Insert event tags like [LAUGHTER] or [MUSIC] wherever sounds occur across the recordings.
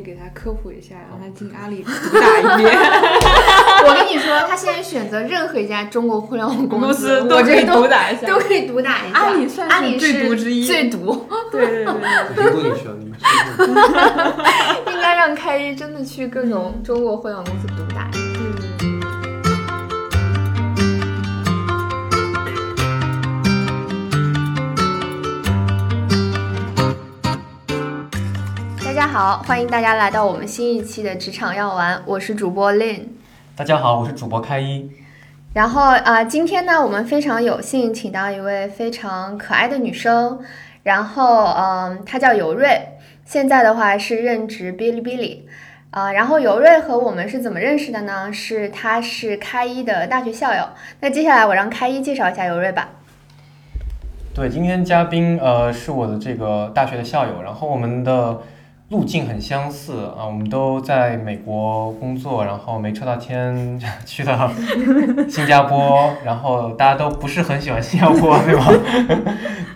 给他科普一下，让他进阿里毒打一遍。[LAUGHS] 我跟你说，他现在选择任何一家中国互联网公司，都可以毒打一下，都可以毒打一下。阿里算阿里最毒之一，最毒。对对对。[LAUGHS] [LAUGHS] 应该让开一真的去各种中国互联网公司毒打。大家好，欢迎大家来到我们新一期的职场药丸，我是主播 Lin。大家好，我是主播开一。然后啊，今天呢，我们非常有幸请到一位非常可爱的女生，然后嗯，她叫尤瑞，现在的话是任职哔哩哔哩啊。然后尤瑞和我们是怎么认识的呢？是她是开一的大学校友。那接下来我让开一介绍一下尤瑞吧。对，今天嘉宾呃是我的这个大学的校友，然后我们的。路径很相似啊，我们都在美国工作，然后没抽到签 [LAUGHS] 去到 [LAUGHS] 新加坡，然后大家都不是很喜欢新加坡，[LAUGHS] 对吧？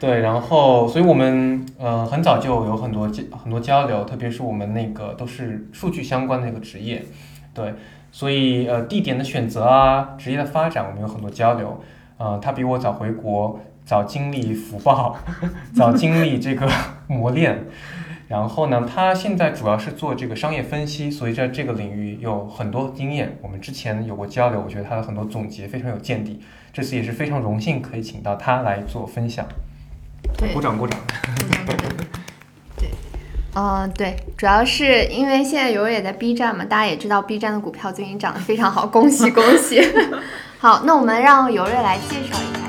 对，然后所以我们呃很早就有很多交很多交流，特别是我们那个都是数据相关的一个职业，对，所以呃地点的选择啊，职业的发展，我们有很多交流。呃，他比我早回国，早经历福报，早经历这个磨练。然后呢，他现在主要是做这个商业分析，所以在这个领域有很多经验。我们之前有过交流，我觉得他的很多总结非常有见地。这次也是非常荣幸可以请到他来做分享。对，鼓掌鼓掌。[LAUGHS] 对，嗯，对，主要是因为现在有也在 B 站嘛，大家也知道 B 站的股票最近涨得非常好，恭喜恭喜。[LAUGHS] 好，那我们让尤瑞来介绍一下。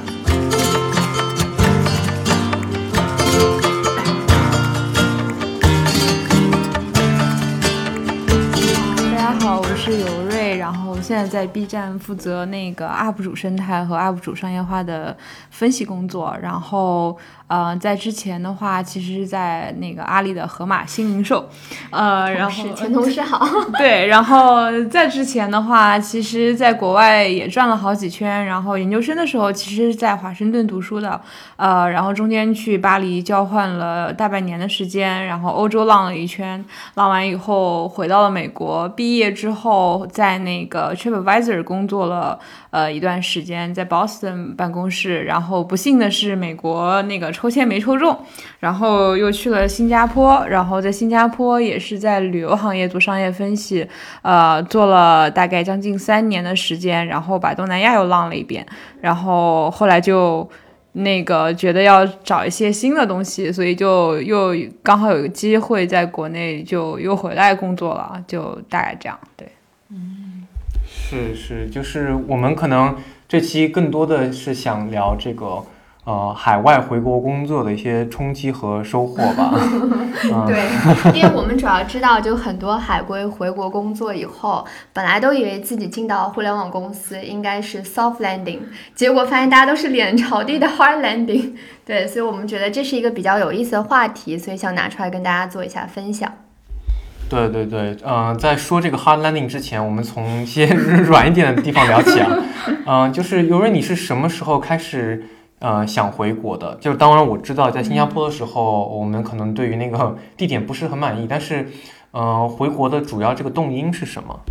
现在在 B 站负责那个 UP 主生态和 UP 主商业化的分析工作，然后。呃，在之前的话，其实是在那个阿里的盒马新零售，呃，然后 [LAUGHS] 前同事好，[LAUGHS] 对，然后在之前的话，其实在国外也转了好几圈，然后研究生的时候，其实是在华盛顿读书的，呃，然后中间去巴黎交换了大半年的时间，然后欧洲浪了一圈，浪完以后回到了美国，毕业之后在那个 TripAdvisor 工作了呃一段时间，在 Boston 办公室，然后不幸的是美国那个。抽签没抽中，然后又去了新加坡，然后在新加坡也是在旅游行业做商业分析，呃，做了大概将近三年的时间，然后把东南亚又浪了一遍，然后后来就那个觉得要找一些新的东西，所以就又刚好有个机会在国内就又回来工作了，就大概这样，对，嗯，是是，就是我们可能这期更多的是想聊这个。呃，海外回国工作的一些冲击和收获吧。[LAUGHS] 对，因为我们主要知道，就很多海归回国工作以后，本来都以为自己进到互联网公司应该是 soft landing，结果发现大家都是脸朝地的 hard landing。[LAUGHS] 对，所以我们觉得这是一个比较有意思的话题，所以想拿出来跟大家做一下分享。对对对，嗯，在说这个 hard landing 之前，我们从一些软一点的地方聊起啊。嗯，[LAUGHS] 就是尤瑞，你是什么时候开始？呃，想回国的，就是当然我知道，在新加坡的时候，我们可能对于那个地点不是很满意，[LAUGHS] 但是，呃，回国的主要这个动因是什么？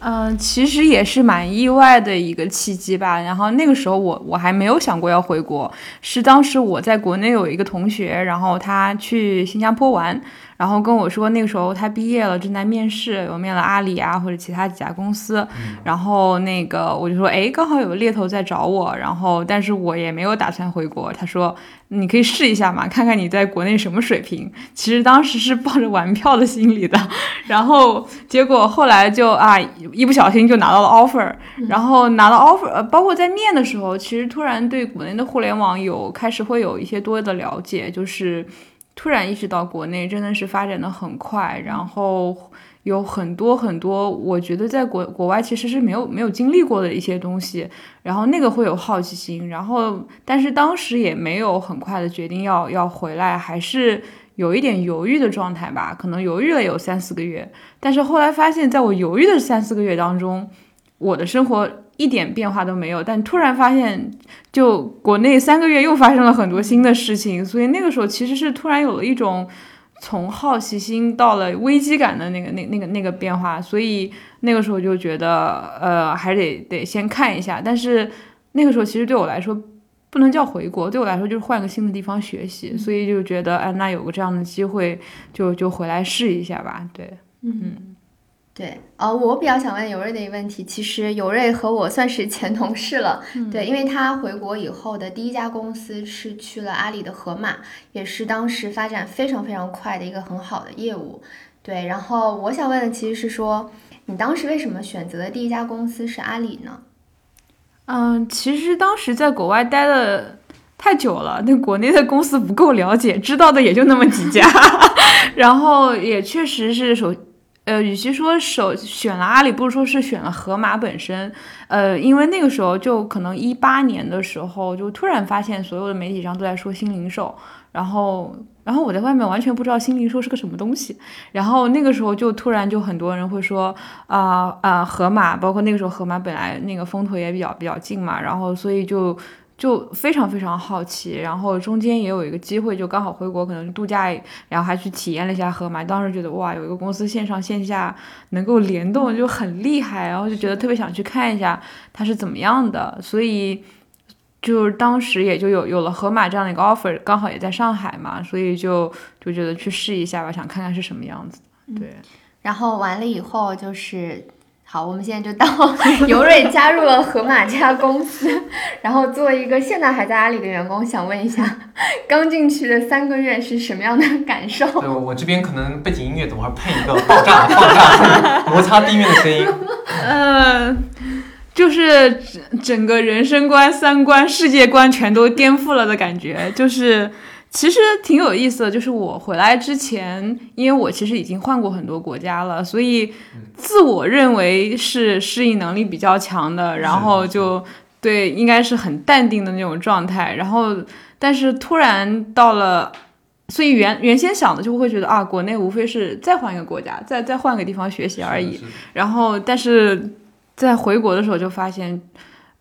嗯，其实也是蛮意外的一个契机吧。然后那个时候我我还没有想过要回国，是当时我在国内有一个同学，然后他去新加坡玩。然后跟我说，那个时候他毕业了，正在面试，有面了阿里啊或者其他几家公司。然后那个我就说，哎，刚好有个猎头在找我，然后但是我也没有打算回国。他说，你可以试一下嘛，看看你在国内什么水平。其实当时是抱着玩票的心理的，[LAUGHS] 然后结果后来就啊，一不小心就拿到了 offer。然后拿到 offer，包括在面的时候，其实突然对国内的互联网有开始会有一些多的了解，就是。突然意识到国内真的是发展的很快，然后有很多很多，我觉得在国国外其实是没有没有经历过的一些东西，然后那个会有好奇心，然后但是当时也没有很快的决定要要回来，还是有一点犹豫的状态吧，可能犹豫了有三四个月，但是后来发现，在我犹豫的三四个月当中，我的生活。一点变化都没有，但突然发现，就国内三个月又发生了很多新的事情，所以那个时候其实是突然有了一种从好奇心到了危机感的那个那那个那个变化，所以那个时候就觉得，呃，还得得先看一下。但是那个时候其实对我来说，不能叫回国，对我来说就是换个新的地方学习，所以就觉得，哎，那有个这样的机会，就就回来试一下吧。对，嗯。对，呃，我比较想问尤瑞的一个问题，其实尤瑞和我算是前同事了，对，因为他回国以后的第一家公司是去了阿里的盒马，也是当时发展非常非常快的一个很好的业务，对，然后我想问的其实是说，你当时为什么选择的第一家公司是阿里呢？嗯，其实当时在国外待的太久了，对国内的公司不够了解，知道的也就那么几家，[LAUGHS] 然后也确实是首。呃，与其说首选了阿里，不如说是选了盒马本身。呃，因为那个时候就可能一八年的时候，就突然发现所有的媒体上都在说新零售，然后，然后我在外面完全不知道新零售是个什么东西。然后那个时候就突然就很多人会说啊啊，盒马，包括那个时候盒马本来那个风头也比较比较劲嘛，然后所以就。就非常非常好奇，然后中间也有一个机会，就刚好回国可能度假，然后还去体验了一下盒马。当时觉得哇，有一个公司线上线下能够联动就很厉害，然后就觉得特别想去看一下它是怎么样的。所以就是当时也就有有了盒马这样的一个 offer，刚好也在上海嘛，所以就就觉得去试一下吧，想看看是什么样子。对，然后完了以后就是。好，我们现在就到 [LAUGHS] 尤瑞加入了盒马这家公司，然后作为一个现在还在阿里的员工，想问一下，刚进去的三个月是什么样的感受？对，我这边可能背景音乐等会儿配一个爆炸、爆炸、摩擦地面的声音。[LAUGHS] 呃，就是整整个人生观、三观、世界观全都颠覆了的感觉，就是。其实挺有意思的，就是我回来之前，因为我其实已经换过很多国家了，所以自我认为是适应能力比较强的，然后就对，应该是很淡定的那种状态。然后，但是突然到了，所以原原先想的就会觉得啊，国内无非是再换一个国家，再再换个地方学习而已。然后，但是在回国的时候就发现。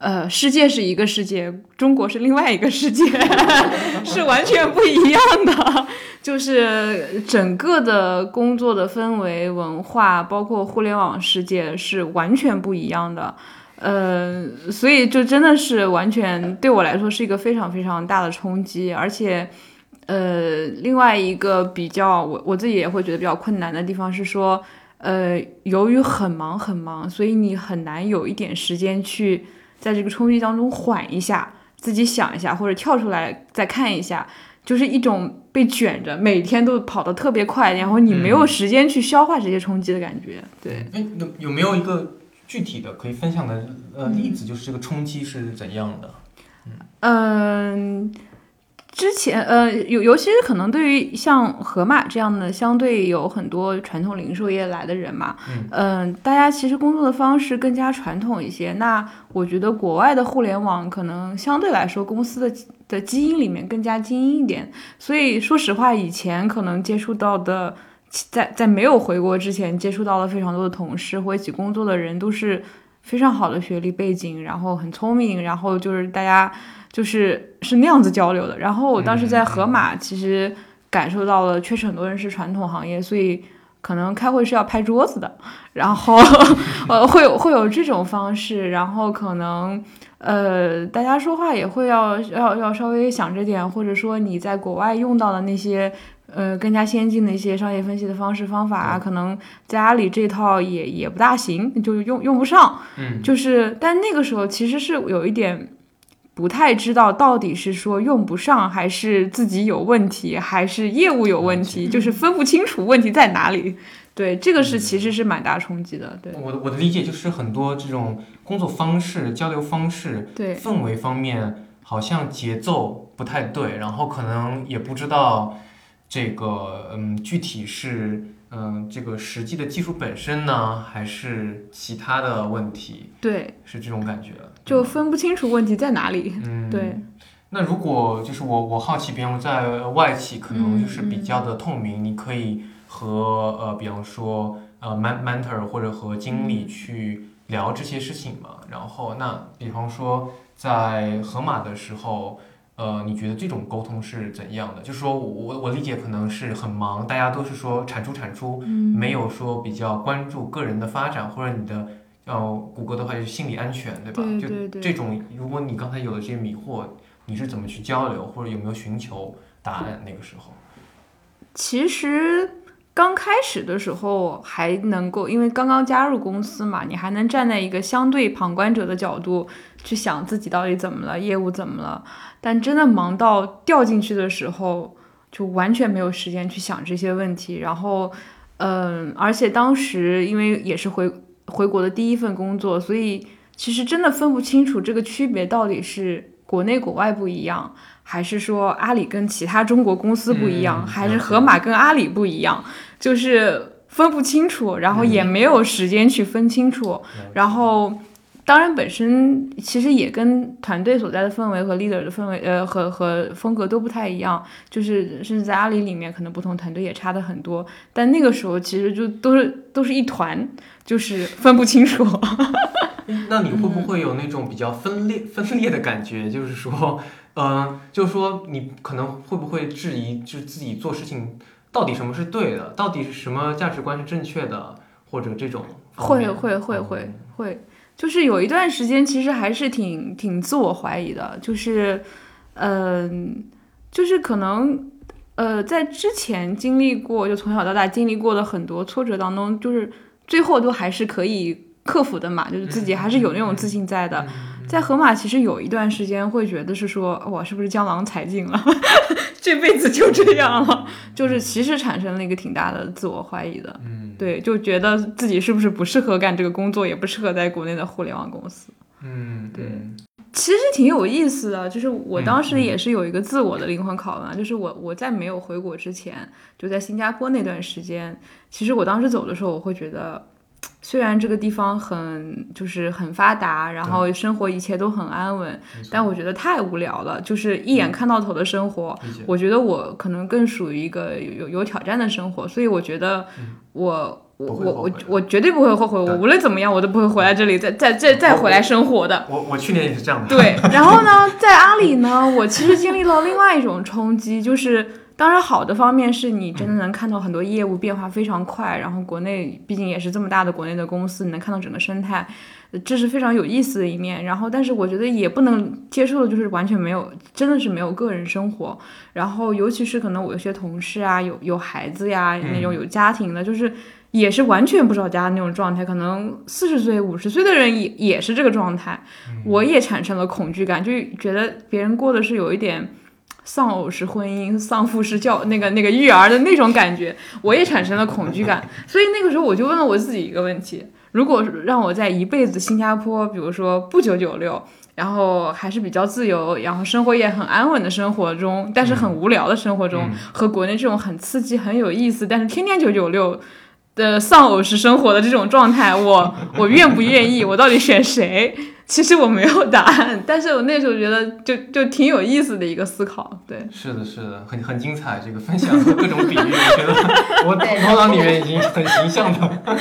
呃，世界是一个世界，中国是另外一个世界，[LAUGHS] 是完全不一样的。就是整个的工作的氛围、文化，包括互联网世界是完全不一样的。呃，所以就真的是完全对我来说是一个非常非常大的冲击。而且，呃，另外一个比较我我自己也会觉得比较困难的地方是说，呃，由于很忙很忙，所以你很难有一点时间去。在这个冲击当中缓一下，自己想一下，或者跳出来再看一下，就是一种被卷着，每天都跑得特别快，然后你没有时间去消化这些冲击的感觉。对，哎，有有没有一个具体的可以分享的呃例子，就是这个冲击是怎样的？嗯。之前，呃，尤尤其是可能对于像盒马这样的相对有很多传统零售业来的人嘛，嗯，大家其实工作的方式更加传统一些。那我觉得国外的互联网可能相对来说公司的的基因里面更加精英一点。所以说实话，以前可能接触到的，在在没有回国之前接触到了非常多的同事或一起工作的人，都是非常好的学历背景，然后很聪明，然后就是大家。就是是那样子交流的，然后我当时在盒马，其实感受到了，确实很多人是传统行业，所以可能开会是要拍桌子的，[LAUGHS] 然后 [LAUGHS] 呃会有会有这种方式，然后可能呃大家说话也会要要要稍微想着点，或者说你在国外用到的那些呃更加先进的一些商业分析的方式方法，可能在阿里这套也也不大行，就用用不上，嗯，就是但那个时候其实是有一点。不太知道到底是说用不上，还是自己有问题，还是业务有问题，就是分不清楚问题在哪里。对，这个是其实是蛮大冲击的。对，我我的理解就是很多这种工作方式、交流方式、对氛围方面，好像节奏不太对，然后可能也不知道这个嗯具体是。嗯，这个实际的技术本身呢，还是其他的问题？对，是这种感觉，就分不清楚问题在哪里。嗯，[LAUGHS] 对。那如果就是我，我好奇，比方在外企，可能就是比较的透明，你可以和呃，比方说呃，mentor 或者和经理去聊这些事情嘛。然后，那比方说在盒马的时候，呃，你觉得这种沟通是怎样的？就是说我我理解可能是很忙，大家都是说产出产出，嗯没有说比较关注个人的发展或者你的。呃，谷歌的话就是心理安全，对吧？对对对就这种，如果你刚才有了这些迷惑，你是怎么去交流，或者有没有寻求答案？那个时候，其实刚开始的时候还能够，因为刚刚加入公司嘛，你还能站在一个相对旁观者的角度去想自己到底怎么了，业务怎么了。但真的忙到掉进去的时候，就完全没有时间去想这些问题。然后，嗯，而且当时因为也是回回国的第一份工作，所以其实真的分不清楚这个区别到底是国内国外不一样。还是说阿里跟其他中国公司不一样，嗯还是盒马跟阿里不一样，就是分不清楚，然后也没有时间去分清楚，然后。当然，本身其实也跟团队所在的氛围和 leader 的氛围，呃，和和风格都不太一样。就是甚至在阿里里面，可能不同团队也差的很多。但那个时候其实就都是都是一团，就是分不清楚。[LAUGHS] 那你会不会有那种比较分裂、分裂的感觉？就是说，嗯、就是说你可能会不会质疑，就是自己做事情到底什么是对的，到底是什么价值观是正确的，或者这种方会面会会嗯会会，就是有一段时间其实还是挺挺自我怀疑的，就是，嗯、就是可能，呃，在之前经历过，就从小到大经历过的很多挫折当中，就是最后都还是可以克服的嘛，就是自己还是有那种自信在的。在河马其实有一段时间会觉得是说，我是不是江郎才尽了，[LAUGHS] 这辈子就这样了，就是其实产生了一个挺大的自我怀疑的。嗯。对，就觉得自己是不是不适合干这个工作，也不适合在国内的互联网公司。嗯，对嗯。其实挺有意思的，就是我嗯当时嗯也是有一个自我的灵魂拷问，就是我我在没有回国之前，就在新加坡那段时间，其实我当时走的时候，我会觉得，虽然这个地方很就是很发达，然后生活一切都很安稳，但我觉得太无聊了，就是一眼看到头的生活。我觉得我可能更属于一个有有有挑战的生活，所以我觉得我。我我我我绝对不会后悔，我无论怎么样，我都不会回来这里再再再再回来生活的。我我去年也是这样的。对，然后呢，在阿里呢，我其实经历了另外一种冲击，就是当然好的方面是你真的能看到很多业务变化非常快，然后国内毕竟也是这么大的国内的公司，你能看到整个生态，呃这是非常有意思的一面。然后，但是我觉得也不能接受的就是完全没有，真的是没有个人生活。然后，尤其是可能我有些同事啊，有有孩子呀，那种有家庭的，就是。也是完全不着家的那种状态，可能四十岁、五十岁的人也也是这个状态，我也产生了恐惧感，就觉得别人过的是有一点丧偶式婚姻、丧父式教那个那个育儿的那种感觉，我也产生了恐惧感。[LAUGHS] 所以那个时候我就问了我自己一个问题：如果让我在一辈子新加坡，比如说不九九六，然后还是比较自由，然后生活也很安稳的生活中，但是很无聊的生活中，和国内这种很刺激、很有意思，但是天天九九六。的丧偶式生活的这种状态，我我愿不愿意？我到底选谁？[LAUGHS] 其实我没有答案，[LAUGHS] 但是我那时候觉得就就挺有意思的一个思考，对。是的，是的，很很精彩，这个分享和各种比喻，我觉得 [LAUGHS] 我头脑里面已经很形象的。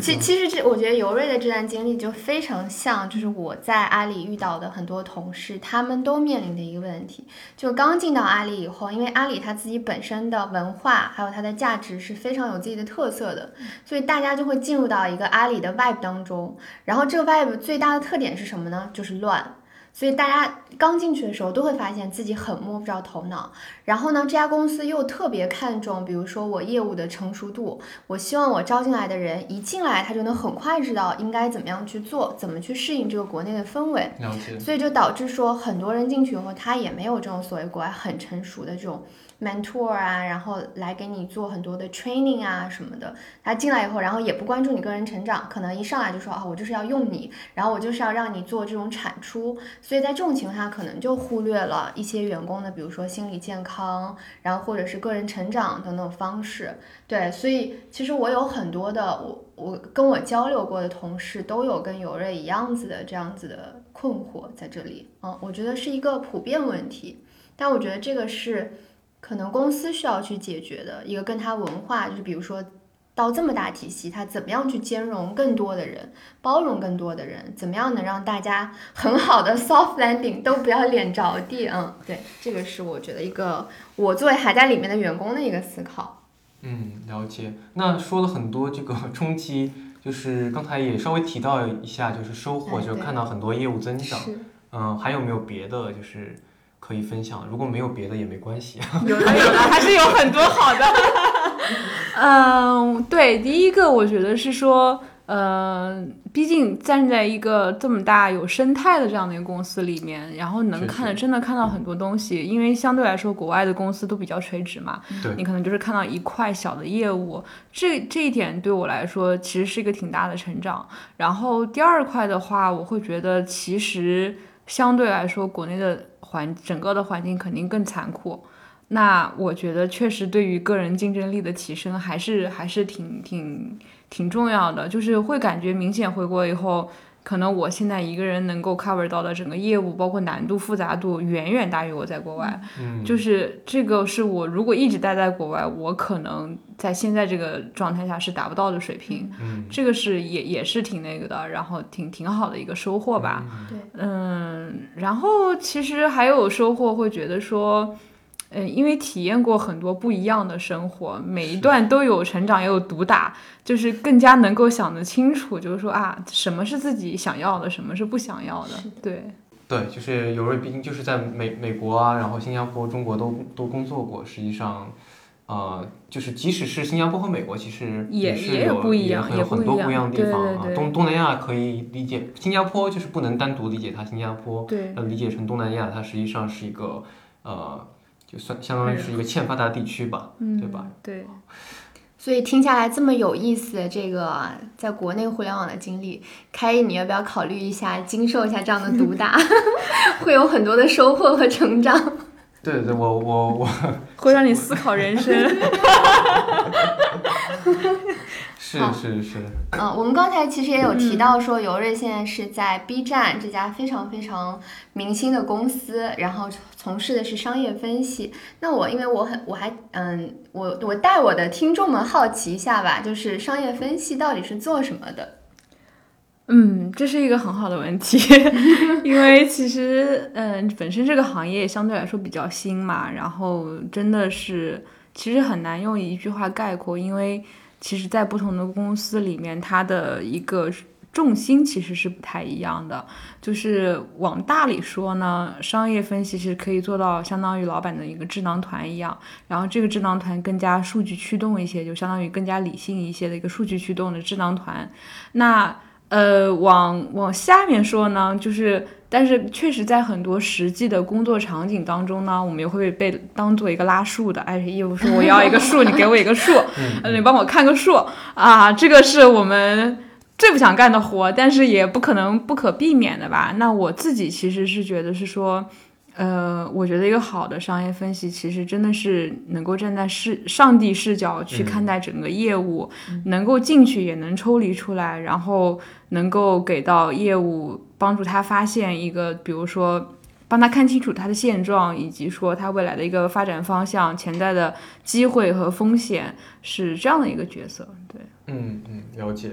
其其实这，我觉得尤瑞的这段经历就非常像，就是我在阿里遇到的很多同事，他们都面临的一个问题，就刚进到阿里以后，因为阿里它自己本身的文化还有它的价值是非常有自己的特色的，所以大家就会进入到一个阿里的 vibe 当中，然后这个 vibe 最大的特点是什么呢？就是乱。所以大家刚进去的时候都会发现自己很摸不着头脑，然后呢，这家公司又特别看重，比如说我业务的成熟度，我希望我招进来的人一进来他就能很快知道应该怎么样去做，怎么去适应这个国内的氛围，所以就导致说很多人进去以后，他也没有这种所谓国外很成熟的这种 mentor 啊，然后来给你做很多的 training 啊什么的。他进来以后，然后也不关注你个人成长，可能一上来就说啊，我就是要用你，然后我就是要让你做这种产出。所以在这种情况下，可能就忽略了一些员工的，比如说心理健康，然后或者是个人成长等等方式。对，所以其实我有很多的我我跟我交流过的同事都有跟尤瑞一样子的这样子的困惑在这里。嗯，我觉得是一个普遍问题，但我觉得这个是可能公司需要去解决的一个跟他文化，就是比如说到这么大体系，他怎么样去兼容更多的人，包容更多的人，怎么样能让大家很好的 [LAUGHS] soft landing 都不要脸着地？嗯，对，这个是我觉得一个我作为还在里面的员工的一个思考。嗯，了解。那说了很多这个 [LAUGHS] 冲击，就是刚才也稍微提到一下，就是收获，就看到很多业务增长。嗯，还有没有别的就是可以分享？如果没有别的也没关系。[LAUGHS] 有的有的，还是有很多好的。[LAUGHS] 嗯，对，第一个我觉得是说。呃，毕竟站在一个这么大有生态的这样的一个公司里面，然后能看的真的看到很多东西。因为相对来说，国外的公司都比较垂直嘛，你可能就是看到一块小的业务。这这一点对我来说其实是一个挺大的成长。然后第二块的话，我会觉得其实相对来说，国内的环整个的环境肯定更残酷。那我觉得确实对于个人竞争力的提升还是还是挺挺。挺重要的，就是会感觉明显回国以后，可能我现在一个人能够 cover 到的整个业务，包括难度复杂度，远远大于我在国外。嗯，就是这个是我如果一直待在国外，我可能在现在这个状态下是达不到的水平。嗯，这个是也也是挺那个的，然后挺挺好的一个收获吧。对，嗯，然后其实还有收获，会觉得说。嗯，因为体验过很多不一样的生活，每一段都有成长，也有毒打，就是更加能够想得清楚，就是说啊，什么是自己想要的，什么是不想要的。对，对，就是有瑞，毕竟就是在美美国啊，然后新加坡、中国都都工作过。实际上，呃，就是即使是新加坡和美国，其实也也有不一样，有很多不一样的地方啊。东东南亚可以理解，新加坡就是不能单独理解它，新加坡对，要理解成东南亚，它实际上是一个呃。就算相当于是一个欠发达地区吧，对吧？对。所以听下来这么有意思，这个在国内互联网的经历，开一你要不要考虑一下经受一下这样的毒打？[LAUGHS] 会有很多的收获和成长。对对，我我我会让你思考人生。[LAUGHS] 是是是。嗯，我们刚才其实也有提到说，尤瑞现在是在 B 站这家非常非常明星的公司，然后从事的是商业分析。那我因为我很我还嗯，我我带我的听众们好奇一下吧，就是商业分析到底是做什么的？嗯，这是一个很好的问题，[LAUGHS] 因为其实，嗯，本身这个行业相对来说比较新嘛，然后真的是其实很难用一句话概括，因为其实，在不同的公司里面，它的一个重心其实是不太一样的。就是往大里说呢，商业分析是可以做到相当于老板的一个智囊团一样，然后这个智囊团更加数据驱动一些，就相当于更加理性一些的一个数据驱动的智囊团。那呃，往往下面说呢，就是，但是确实在很多实际的工作场景当中呢，我们也会被当做一个拉数的，哎，业务说我要一个数，你给我一个数，你帮我看个数啊，这个是我们最不想干的活，但是也不可能不可避免的吧？那我自己其实是觉得是说。呃，我觉得一个好的商业分析，其实真的是能够站在视上帝视角去看待整个业务，能够进去也能抽离出来，然后能够给到业务帮助他发现一个，比如说帮他看清楚他的现状，以及说他未来的一个发展方向、潜在的机会和风险，是这样的一个角色。对，嗯嗯，了解。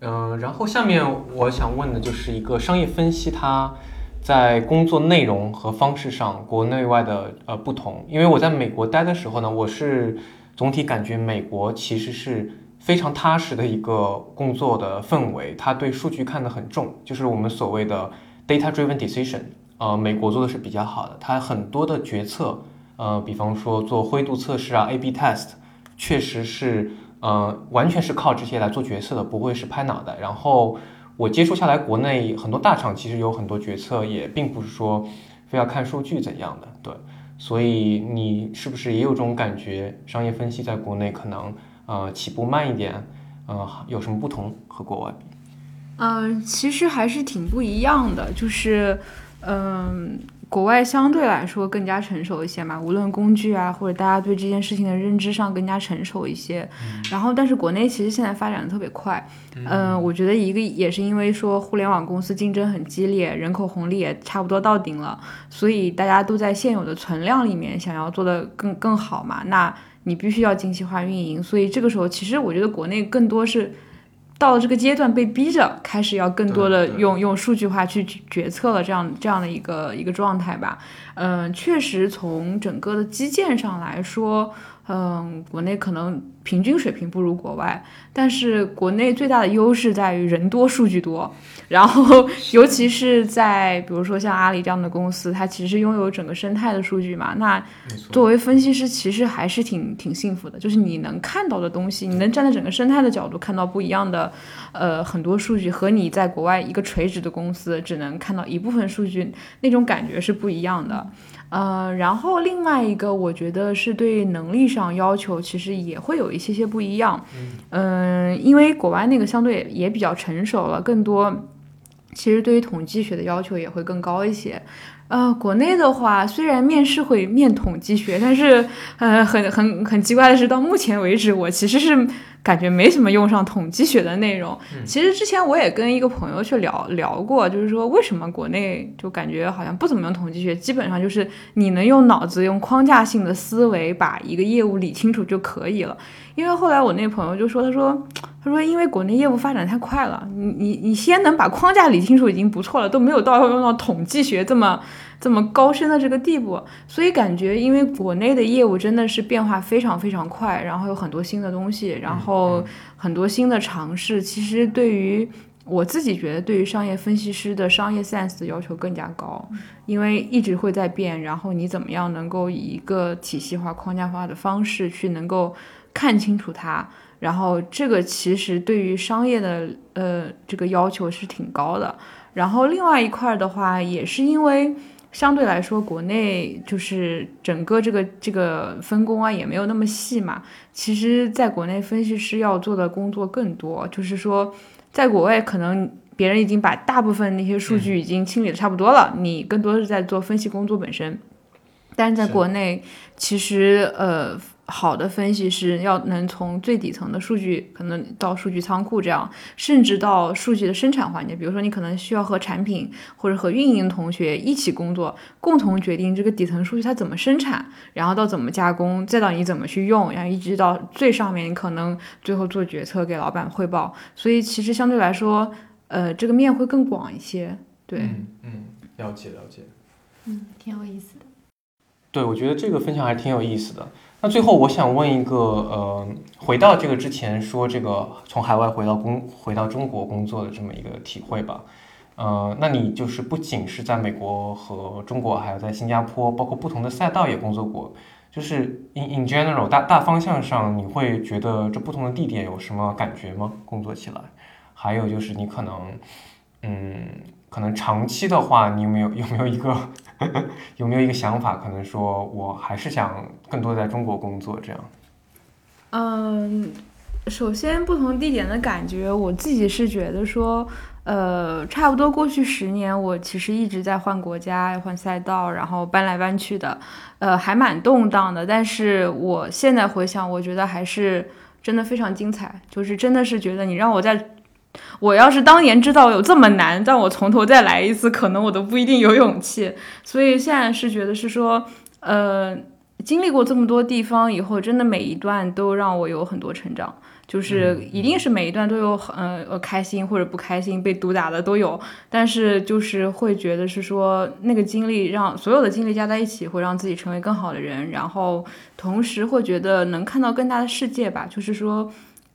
嗯，然后下面我想问的就是一个商业分析它。在工作内容和方式上，国内外的呃不同。因为我在美国待的时候呢，我是总体感觉美国其实是非常踏实的一个工作的氛围，他对数据看得很重，就是我们所谓的 data-driven decision。呃，美国做的是比较好的，他很多的决策，呃，比方说做灰度测试啊，A/B test，确实是呃完全是靠这些来做决策的，不会是拍脑袋，然后。我接触下来，国内很多大厂其实有很多决策，也并不是说非要看数据怎样的，对。所以你是不是也有这种感觉？商业分析在国内可能呃起步慢一点，呃，有什么不同和国外比？嗯，其实还是挺不一样的，就是嗯。国外相对来说更加成熟一些嘛，无论工具啊，或者大家对这件事情的认知上更加成熟一些。然后，但是国内其实现在发展的特别快。嗯，我觉得一个也是因为说互联网公司竞争很激烈，人口红利也差不多到顶了，所以大家都在现有的存量里面想要做的更更好嘛。那你必须要精细化运营。所以这个时候，其实我觉得国内更多是到了这个阶段，被逼着开始要更多的用用数据化去决策了，这样这样的一个一个状态吧。嗯，确实从整个的基建上来说，嗯，国内可能平均水平不如国外，但是国内最大的优势在于人多数据多，然后尤其是在比如说像阿里这样的公司，它其实拥有整个生态的数据嘛，那，作为分析师，其实还是挺挺幸福的，就是你能看到的东西，你能站在整个生态的角度看到不一样的，呃，很多数据，和你在国外一个垂直的公司只能看到一部分数据，那种感觉是不一样的。呃，然后另外一个，我觉得是对能力上要求，其实也会有一些些不一样。嗯、因为国外那个相对也比较成熟了，更多其实对于统计学的要求也会更高一些。呃，国内的话，虽然面试会面统计学，但是呃，很很很奇怪的是，到目前为止，我其实是感觉没什么用上统计学的内容。其实之前我也跟一个朋友去聊聊过，就是说为什么国内就感觉好像不怎么用统计学，基本上就是你能用脑子、用框架性的思维把一个业务理清楚就可以了。因为后来我那朋友就说，他说 [LAUGHS] 他说因为国内业务发展太快了，你你你先能把框架理清楚已经不错了，都没有到要用到统计学这么。这么高深的这个地步，所以感觉因为国内的业务真的是变化非常非常快，然后有很多新的东西，然后很多新的尝试，其实对于我自己觉得，对于商业分析师的商业 sense 的要求更加高，因为一直会在变，然后你怎么样能够以一个体系化、框架化的方式去能够看清楚它，然后这个其实对于商业的呃这个要求是挺高的。然后另外一块的话，也是因为。相对来说，国内就是整个这个这个分工啊，也没有那么细嘛。其实，在国内分析师要做的工作更多，就是说，在国外可能别人已经把大部分那些数据已经清理的差不多了，你更多是在做分析工作本身。但是在国内，其实呃。好的分析师要能从最底层的数据，可能到数据仓库这样，甚至到数据的生产环节。比如说，你可能需要和产品或者和运营同学一起工作，共同决定这个底层数据它怎么生产，然后到怎么加工，再到你怎么去用，然后一直到最上面，你可能最后做决策给老板汇报。所以其实相对来说，呃，这个面会更广一些。对，嗯嗯，了解了解。嗯，挺有意思的。对，我觉得这个分享还挺有意思的。那最后我想问一个，呃，回到这个之前说这个从海外回到工回到中国工作的这么一个体会吧，呃，那你就是不仅是在美国和中国，还有在新加坡，包括不同的赛道也工作过，就是 in in general 大大方向上，你会觉得这不同的地点有什么感觉吗？工作起来，还有就是你可能，嗯，可能长期的话，你有没有有没有一个 [LAUGHS] 有没有一个想法，可能说我还是想更多在中国工作这样？嗯，首先不同地点的感觉，我自己是觉得说，呃，差不多过去十年，我其实一直在换国家、换赛道，然后搬来搬去的，呃，还蛮动荡的。但是我现在回想，我觉得还是真的非常精彩，就是真的是觉得你让我在。我要是当年知道有这么难，让我从头再来一次，可能我都不一定有勇气。所以现在是觉得是说，呃，经历过这么多地方以后，真的每一段都让我有很多成长。就是一定是每一段都有很呃开心或者不开心，被毒打的都有。但是就是会觉得是说那个经历让所有的经历加在一起，会让自己成为更好的人。然后同时会觉得能看到更大的世界吧。就是说，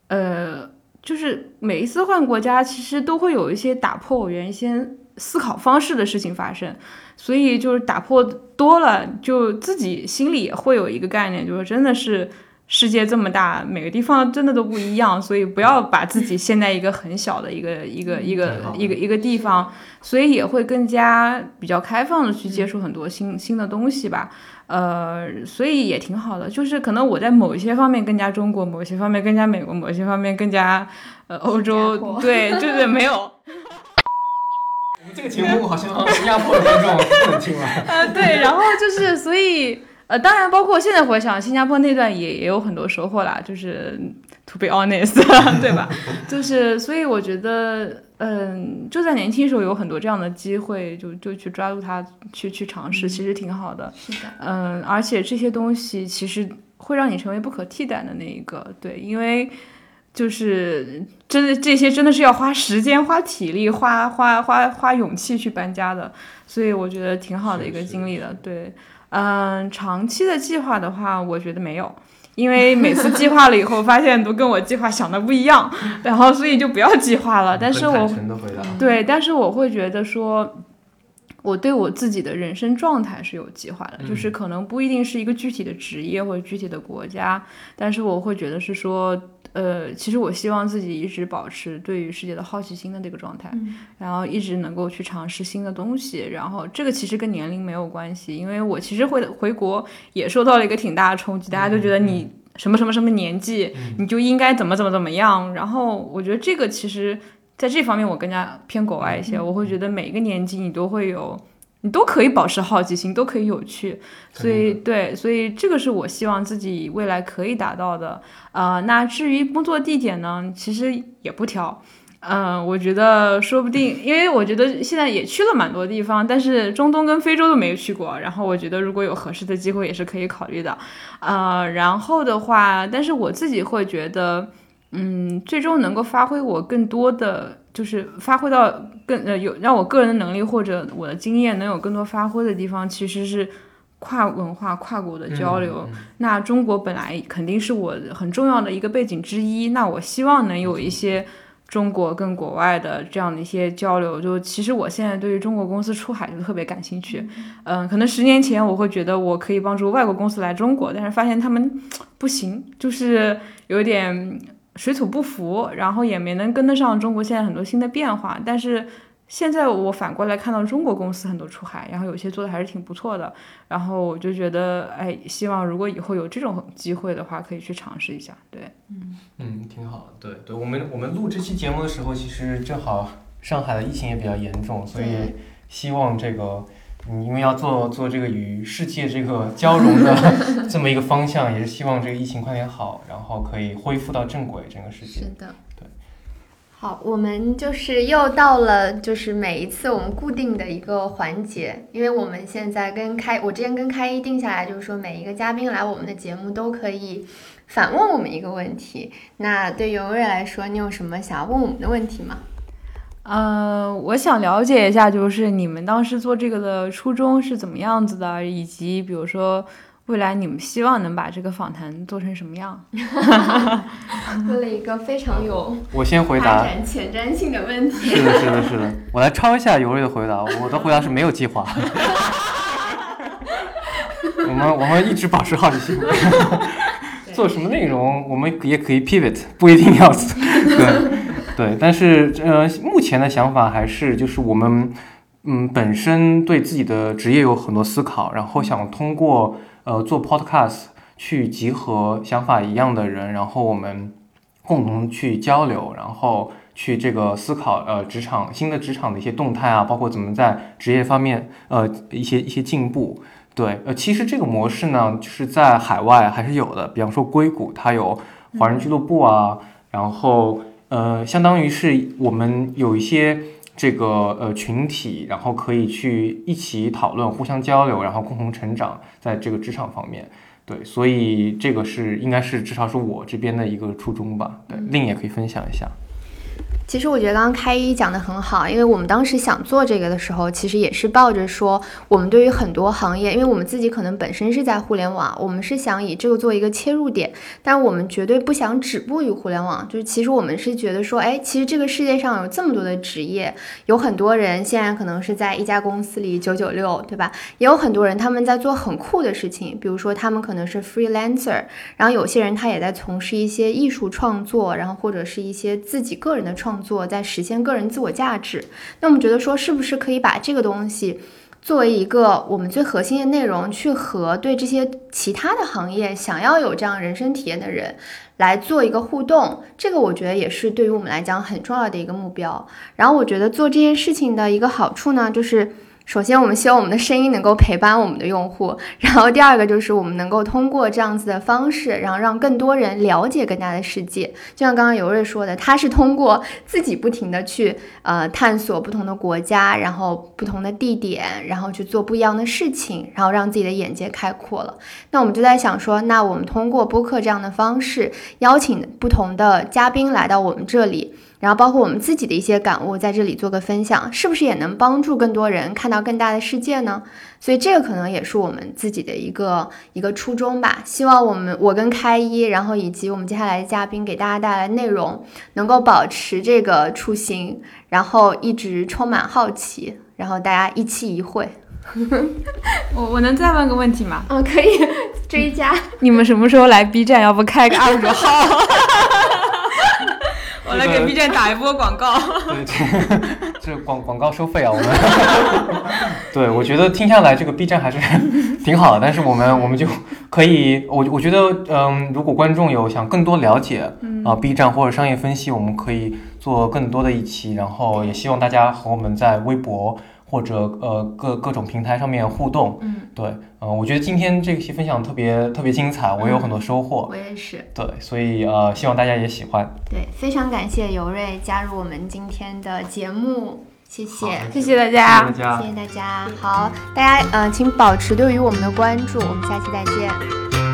呃。就是每一次换国家，其实都会有一些打破我原先思考方式的事情发生，所以就是打破多了，就自己心里也会有一个概念，就是真的是世界这么大，每个地方真的都不一样，所以不要把自己陷在一个很小的一个一个一个一个一个地方，所以也会更加比较开放的去接触很多新新的东西吧。呃，所以也挺好的，就是可能我在某一些方面更加中国，某些方面更加美国，某些方面更加呃欧洲，对，就是没有。[LAUGHS] 我们这个节目好像新加坡的观众不能听了。呃，[LAUGHS] 对，然后就是所以呃，当然包括现在回想新加坡那段也也有很多收获啦，就是 to be honest，[LAUGHS] 对吧？就是所以我觉得。嗯，就在年轻时候有很多这样的机会，就就去抓住它，去去尝试，其实挺好的。是的。嗯，而且这些东西其实会让你成为不可替代的那一个。对，因为就是真的这些真的是要花时间、花体力、花花花花勇气去搬家的，所以我觉得挺好的一个经历的。对，嗯，长期的计划的话，我觉得没有。因为每次计划了以后，发现都跟我计划想的不一样，然后所以就不要计划了。但是我对，但是我会觉得说，我对我自己的人生状态是有计划的，就是可能不一定是一个具体的职业或者具体的国家，但是我会觉得是说。呃，其实我希望自己一直保持对于世界的好奇心的这个状态，然后一直能够去尝试新的东西。然后这个其实跟年龄没有关系，因为我其实回回国也受到了一个挺大的冲击，大家都觉得你什么什么什么年纪你就应该怎么怎么怎么样。然后我觉得这个其实在这方面我更加偏国外一些，我会觉得每一个年纪你都会有。你都可以保持好奇心，都可以有趣，所以对，所以这个是我希望自己未来可以达到的。呃，那至于工作地点呢，其实也不挑。嗯，我觉得说不定，因为我觉得现在也去了蛮多地方，但是中东跟非洲都没有去过。然后我觉得如果有合适的机会，也是可以考虑的。呃，然后的话，但是我自己会觉得，嗯，最终能够发挥我更多的。就是发挥到更呃有让我个人的能力或者我的经验能有更多发挥的地方，其实是跨文化、跨国的交流。那中国本来肯定是我很重要的一个背景之一，那我希望能有一些中国跟国外的这样的一些交流。就其实我现在对于中国公司出海就特别感兴趣。嗯，可能十年前我会觉得我可以帮助外国公司来中国，但是发现他们不行，就是有点。水土不服，然后也没能跟得上中国现在很多新的变化。但是现在我反过来看到中国公司很多出海，然后有些做的还是挺不错的。然后我就觉得，哎，希望如果以后有这种机会的话，可以去尝试一下。对，嗯嗯，挺好。对对，我们我们录这期节目的时候，其实正好上海的疫情也比较严重，所以希望这个。嗯，因为要做做这个与世界这个交融的 [LAUGHS] 这么一个方向，也是希望这个疫情快点好，然后可以恢复到正轨，整个世界。是的，对。好，我们就是又到了，就是每一次我们固定的一个环节，因为我们现在跟开，我之前跟开一定下来，就是说每一个嘉宾来我们的节目都可以反问我们一个问题。那对尤瑞来说，你有什么想要问我们的问题吗？呃，我想了解一下，就是你们当时做这个的初衷是怎么样子的，以及比如说未来你们希望能把这个访谈做成什么样？[LAUGHS] 问了一个非常有 [LAUGHS] 我先回答前瞻性的问题。是的，是的，是的，我来抄一下尤瑞的回答。我的回答是没有计划。[LAUGHS] 我们我们一直保持好奇心。做什么内容，我们也可以 pivot，不一定要对。对，但是呃，目前的想法还是就是我们，嗯，本身对自己的职业有很多思考，然后想通过呃做 podcast 去集合想法一样的人，然后我们共同去交流，然后去这个思考呃职场新的职场的一些动态啊，包括怎么在职业方面呃一些一些进步。对，呃，其实这个模式呢，就是在海外还是有的，比方说硅谷，它有华人俱乐部啊，然后。呃，相当于是我们有一些这个呃群体，然后可以去一起讨论、互相交流，然后共同成长，在这个职场方面，对，所以这个是应该是至少是我这边的一个初衷吧。对，另也可以分享一下。其实我觉得刚刚开一讲的很好，因为我们当时想做这个的时候，其实也是抱着说，我们对于很多行业，因为我们自己可能本身是在互联网，我们是想以这个做一个切入点，但我们绝对不想止步于互联网。就是其实我们是觉得说，哎，其实这个世界上有这么多的职业，有很多人现在可能是在一家公司里九九六，对吧？也有很多人他们在做很酷的事情，比如说他们可能是 freelancer，然后有些人他也在从事一些艺术创作，然后或者是一些自己个人的创。做在实现个人自我价值，那我们觉得说是不是可以把这个东西作为一个我们最核心的内容，去和对这些其他的行业想要有这样人生体验的人来做一个互动？这个我觉得也是对于我们来讲很重要的一个目标。然后我觉得做这件事情的一个好处呢，就是首先，我们希望我们的声音能够陪伴我们的用户，[LAUGHS] 然后第二个就是我们能够通过这样子的方式，然后让更多人了解更加的世界。就像刚刚尤瑞说的，他是通过自己不停的去呃探索不同的国家，然后不同的地点，然后去做不一样的事情，然后让自己的眼界开阔了。那我们就在想说，那我们通过播客这样的方式，邀请不同的嘉宾来到我们这里。然后包括我们自己的一些感悟，在这里做个分享，是不是也能帮助更多人看到更大的世界呢？所以这个可能也是我们自己的一个一个初衷吧。希望我们我跟开一，然后以及我们接下来的嘉宾给大家带来内容，能够保持这个初心，然后一直充满好奇，然后大家一期一会。[LAUGHS] 我我能再问个问题吗？嗯，可以 [LAUGHS] 追加。你们什么时候来 B 站？要不开个二十号？给 B 站打一波广告。对，这 [LAUGHS] 这广广告收费啊，我们。[LAUGHS] 对，我觉得听下来这个 B 站还是 [LAUGHS] 挺好的，但是我们我们就可以，我我觉得，嗯，如果观众有想更多了解啊 B 站或者商业分析，我们可以做更多的一期，然后也希望大家和我们在微博。或者呃各各种平台上面互动，嗯，对，嗯，我觉得今天这期分享特别特别精彩，我有很多收获，我也是，对，所以呃希望大家也喜欢，对，非常感谢尤瑞加入我们今天的节目，谢谢，谢谢大家，谢谢大家，好，大家呃请保持对于我们的关注，我们下期再见。